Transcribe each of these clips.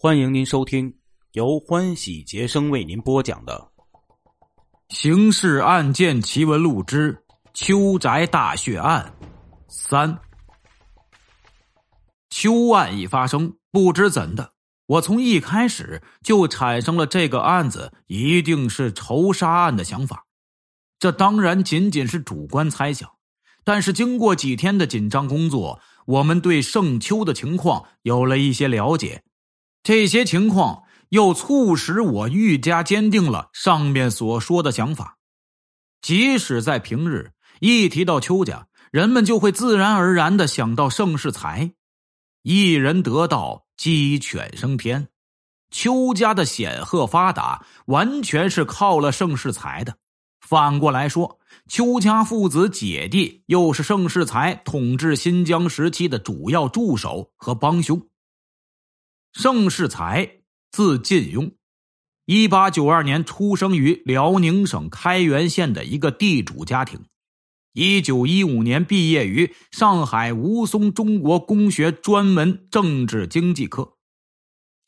欢迎您收听由欢喜杰生为您播讲的《刑事案件奇闻录之邱宅大血案三》。邱案一发生，不知怎的，我从一开始就产生了这个案子一定是仇杀案的想法。这当然仅仅是主观猜想，但是经过几天的紧张工作，我们对盛秋的情况有了一些了解。这些情况又促使我愈加坚定了上面所说的想法。即使在平日，一提到邱家，人们就会自然而然的想到盛世才。一人得道，鸡犬升天。邱家的显赫发达，完全是靠了盛世才的。反过来说，邱家父子姐弟又是盛世才统治新疆时期的主要助手和帮凶。盛世才，字晋庸，一八九二年出生于辽宁省开原县的一个地主家庭。一九一五年毕业于上海吴淞中国公学专门政治经济科。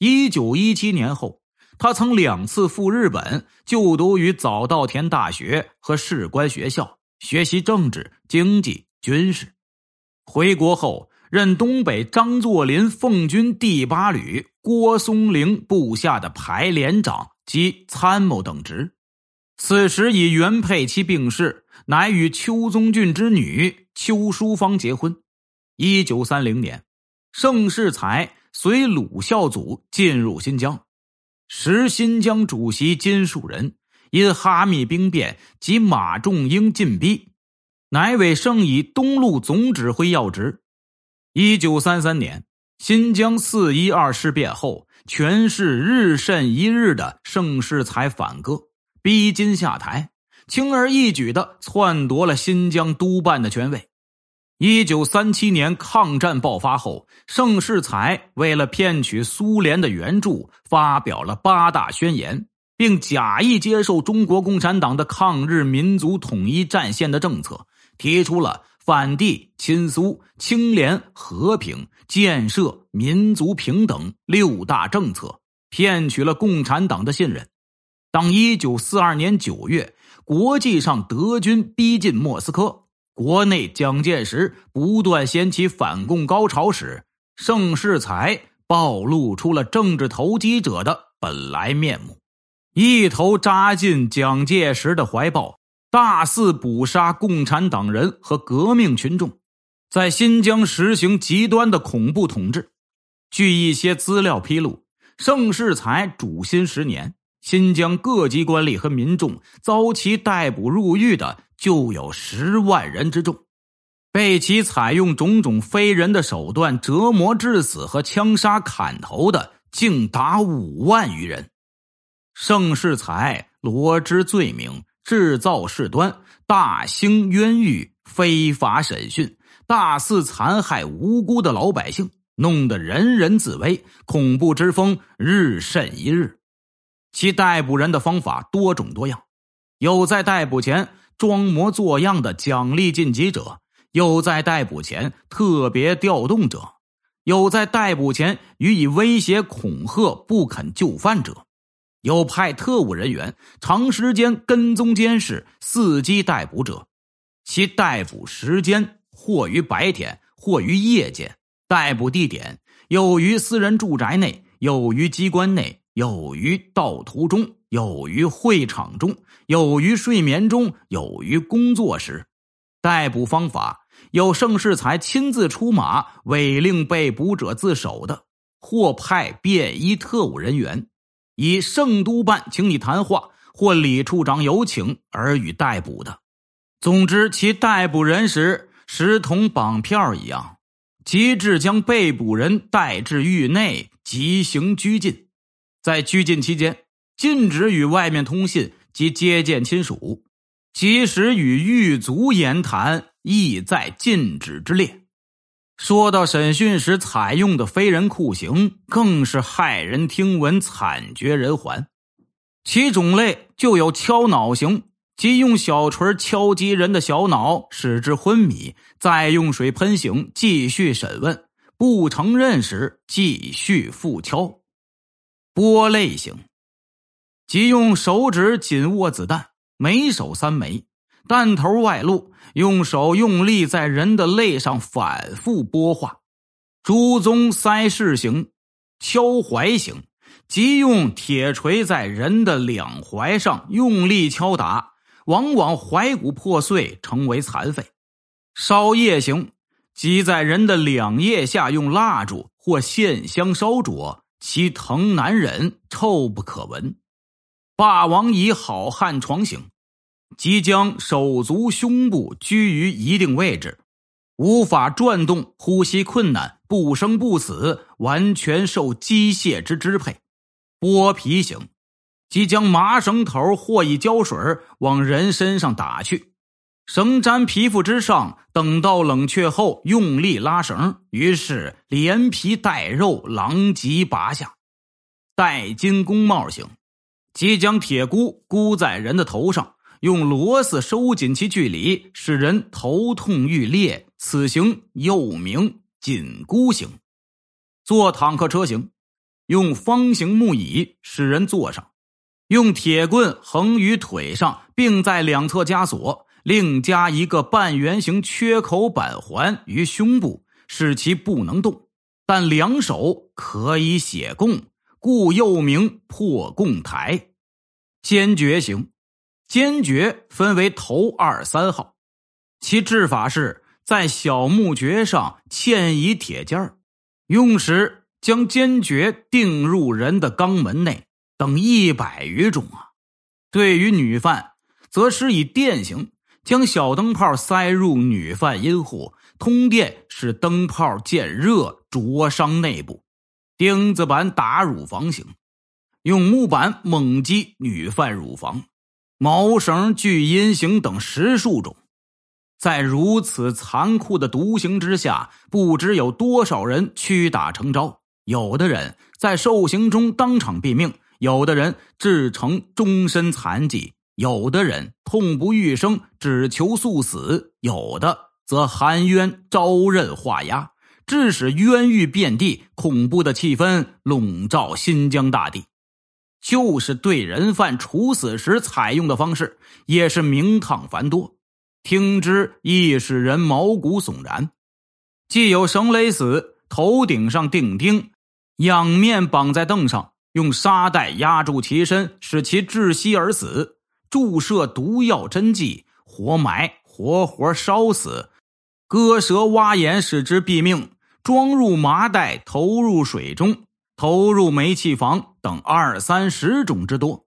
一九一七年后，他曾两次赴日本就读于早稻田大学和士官学校，学习政治、经济、军事。回国后。任东北张作霖奉军第八旅郭松龄部下的排连长及参谋等职，此时以原配妻病逝，乃与邱宗俊之女邱淑芳结婚。一九三零年，盛世才随鲁孝祖进入新疆，时新疆主席金树人因哈密兵变及马仲英进逼，乃委盛以东路总指挥要职。一九三三年，新疆四一二事变后，权势日甚一日的盛世才反戈，逼金下台，轻而易举的篡夺了新疆督办的权位。一九三七年抗战爆发后，盛世才为了骗取苏联的援助，发表了八大宣言，并假意接受中国共产党的抗日民族统一战线的政策，提出了。反帝、亲苏、清廉、和平、建设、民族平等六大政策，骗取了共产党的信任。当一九四二年九月，国际上德军逼近莫斯科，国内蒋介石不断掀起反共高潮时，盛世才暴露出了政治投机者的本来面目，一头扎进蒋介石的怀抱。大肆捕杀共产党人和革命群众，在新疆实行极端的恐怖统治。据一些资料披露，盛世才主新十年，新疆各级官吏和民众遭其逮捕入狱的就有十万人之众，被其采用种种非人的手段折磨致死和枪杀砍头的，竟达五万余人。盛世才罗织罪名。制造事端，大兴冤狱，非法审讯，大肆残害无辜的老百姓，弄得人人自危，恐怖之风日甚一日。其逮捕人的方法多种多样，有在逮捕前装模作样的奖励晋级者，有在逮捕前特别调动者，有在逮捕前予以威胁恐吓不肯就范者。有派特务人员长时间跟踪监视、伺机逮捕者，其逮捕时间或于白天，或于夜间；逮捕地点有于私人住宅内，有于机关内，有于道途中，有于会场中，有于睡眠中，有于工作时。逮捕方法有盛世才亲自出马，委令被捕者自首的，或派便衣特务人员。以圣督办请你谈话，或李处长有请而予逮捕的。总之，其逮捕人时，实同绑票一样，即至将被捕人带至狱内，即行拘禁。在拘禁期间，禁止与外面通信及接见亲属，即使与狱卒言谈，亦在禁止之列。说到审讯时采用的非人酷刑，更是骇人听闻、惨绝人寰。其种类就有敲脑刑，即用小锤敲击人的小脑，使之昏迷，再用水喷醒，继续审问。不承认时，继续复敲。波类型，即用手指紧握子弹，每手三枚，弹头外露，用手用力在人的肋上反复拨画。朱宗塞式型，敲怀型，即用铁锤在人的两踝上用力敲打，往往踝骨破碎，成为残废。烧叶型，即在人的两腋下用蜡烛或线香烧灼，其疼难忍，臭不可闻。霸王椅好汉床型，即将手足胸部居于一定位置。无法转动，呼吸困难，不生不死，完全受机械之支配。剥皮型，即将麻绳头或以胶水往人身上打去，绳粘皮肤之上，等到冷却后用力拉绳，于是连皮带肉狼藉拔下。戴金宫帽型，即将铁箍箍在人的头上。用螺丝收紧其距离，使人头痛欲裂。此行又名紧箍型。坐坦克车型，用方形木椅使人坐上，用铁棍横于腿上，并在两侧加锁，另加一个半圆形缺口板环于胸部，使其不能动，但两手可以写供，故又名破供台。坚决行。坚决分为头二三号，其制法是在小木橛上嵌以铁尖儿，用时将坚决钉入人的肛门内，等一百余种啊。对于女犯，则施以电刑，将小灯泡塞入女犯阴户，通电使灯泡渐热，灼伤内部。钉子板打乳房型，用木板猛击女犯乳房。毛绳锯阴刑等十数种，在如此残酷的毒刑之下，不知有多少人屈打成招。有的人在受刑中当场毙命，有的人致成终身残疾，有的人痛不欲生，只求速死，有的则含冤招认画押，致使冤狱遍地，恐怖的气氛笼罩新疆大地。就是对人犯处死时采用的方式，也是名堂繁多，听之亦使人毛骨悚然。既有绳勒死，头顶上钉钉，仰面绑在凳上，用沙袋压住其身，使其窒息而死；注射毒药针剂，活埋，活活烧死；割舌挖眼，使之毙命；装入麻袋，投入水中。投入煤气房等二三十种之多。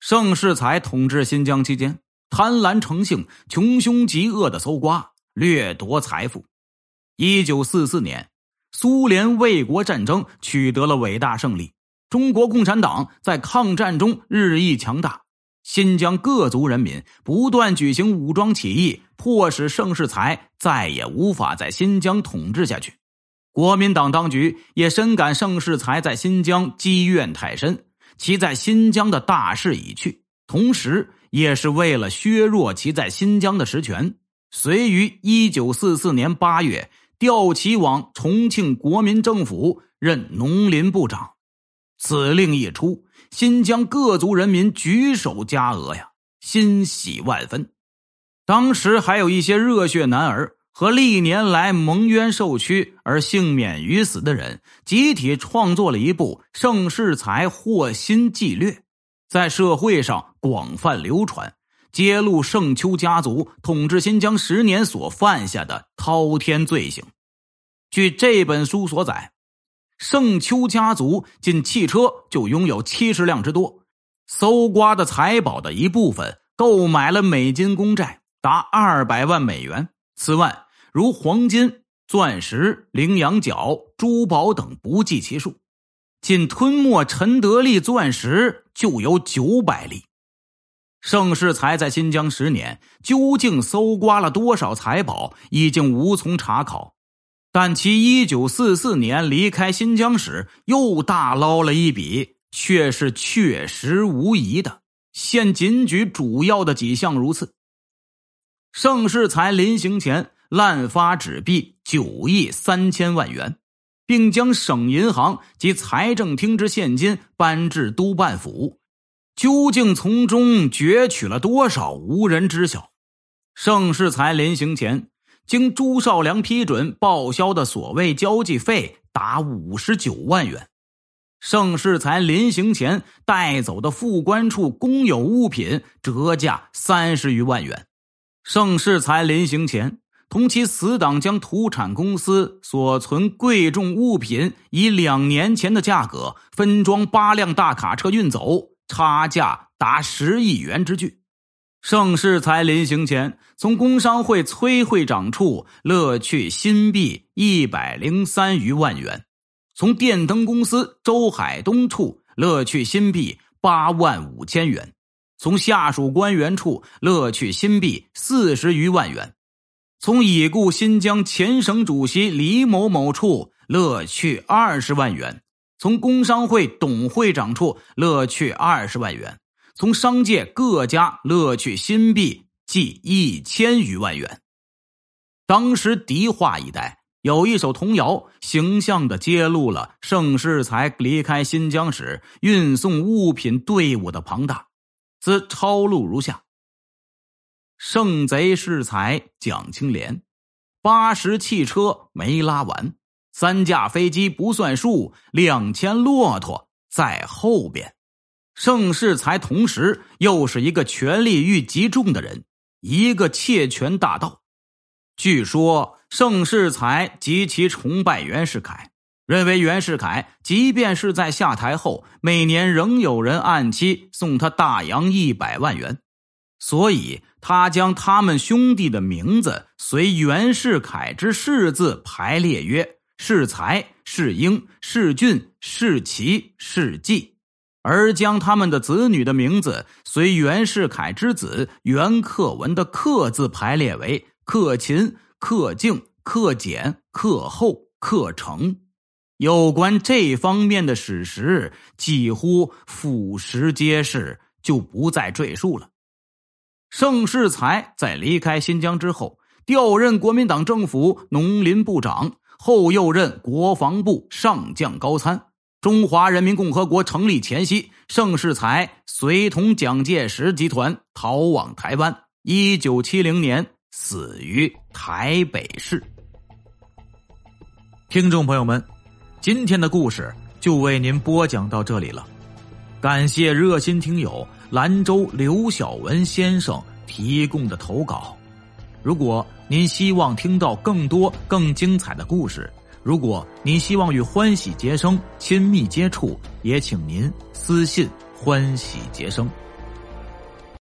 盛世才统治新疆期间，贪婪成性，穷凶极恶的搜刮掠夺财富。一九四四年，苏联卫国战争取得了伟大胜利，中国共产党在抗战中日益强大，新疆各族人民不断举行武装起义，迫使盛世才再也无法在新疆统治下去。国民党当局也深感盛世才在新疆积怨太深，其在新疆的大势已去，同时也是为了削弱其在新疆的实权，遂于一九四四年八月调其往重庆国民政府任农林部长。此令一出，新疆各族人民举手加额呀，欣喜万分。当时还有一些热血男儿。和历年来蒙冤受屈而幸免于死的人，集体创作了一部《盛世才祸心计略》，在社会上广泛流传，揭露盛秋家族统治新疆十年所犯下的滔天罪行。据这本书所载，盛秋家族仅汽车就拥有七十辆之多，搜刮的财宝的一部分购买了美金公债达二百万美元。此外，如黄金、钻石、羚羊角、珠宝等不计其数，仅吞没陈德利钻石就有九百粒。盛世才在新疆十年，究竟搜刮了多少财宝，已经无从查考。但其一九四四年离开新疆时，又大捞了一笔，却是确实无疑的。现仅举主要的几项如此。盛世才临行前。滥发纸币九亿三千万元，并将省银行及财政厅之现金搬至督办府。究竟从中攫取了多少，无人知晓。盛世才临行前，经朱绍良批准报销的所谓交际费达五十九万元。盛世才临行前带走的副官处公有物品折价三十余万元。盛世才临行前。同其死党将土产公司所存贵重物品以两年前的价格分装八辆大卡车运走，差价达十亿元之巨。盛世才临行前从工商会崔会长处勒去新币一百零三余万元，从电灯公司周海东处勒去新币八万五千元，从下属官员处勒去新币四十余万元。从已故新疆前省主席李某某处勒去二十万元，从工商会董会长处勒去二十万元，从商界各家勒去新币计一千余万元。当时迪化一带有一首童谣，形象的揭露了盛世才离开新疆时运送物品队伍的庞大。兹抄录如下。圣贼世才蒋清廉，八十汽车没拉完，三架飞机不算数，两千骆驼在后边。盛世才同时又是一个权力欲极重的人，一个窃权大盗。据说盛世才极其崇拜袁世凯，认为袁世凯即便是在下台后，每年仍有人按期送他大洋一百万元。所以，他将他们兄弟的名字随袁世凯之世字排列曰世才、世英、世俊、世奇、世纪，而将他们的子女的名字随袁世凯之子袁克文的克字排列为克勤、克敬、克俭、克厚、克成。有关这方面的史实，几乎俯拾皆是，就不再赘述了。盛世才在离开新疆之后，调任国民党政府农林部长，后又任国防部上将高参。中华人民共和国成立前夕，盛世才随同蒋介石集团逃往台湾。一九七零年死于台北市。听众朋友们，今天的故事就为您播讲到这里了，感谢热心听友。兰州刘晓文先生提供的投稿。如果您希望听到更多更精彩的故事，如果您希望与欢喜杰生亲密接触，也请您私信欢喜杰生。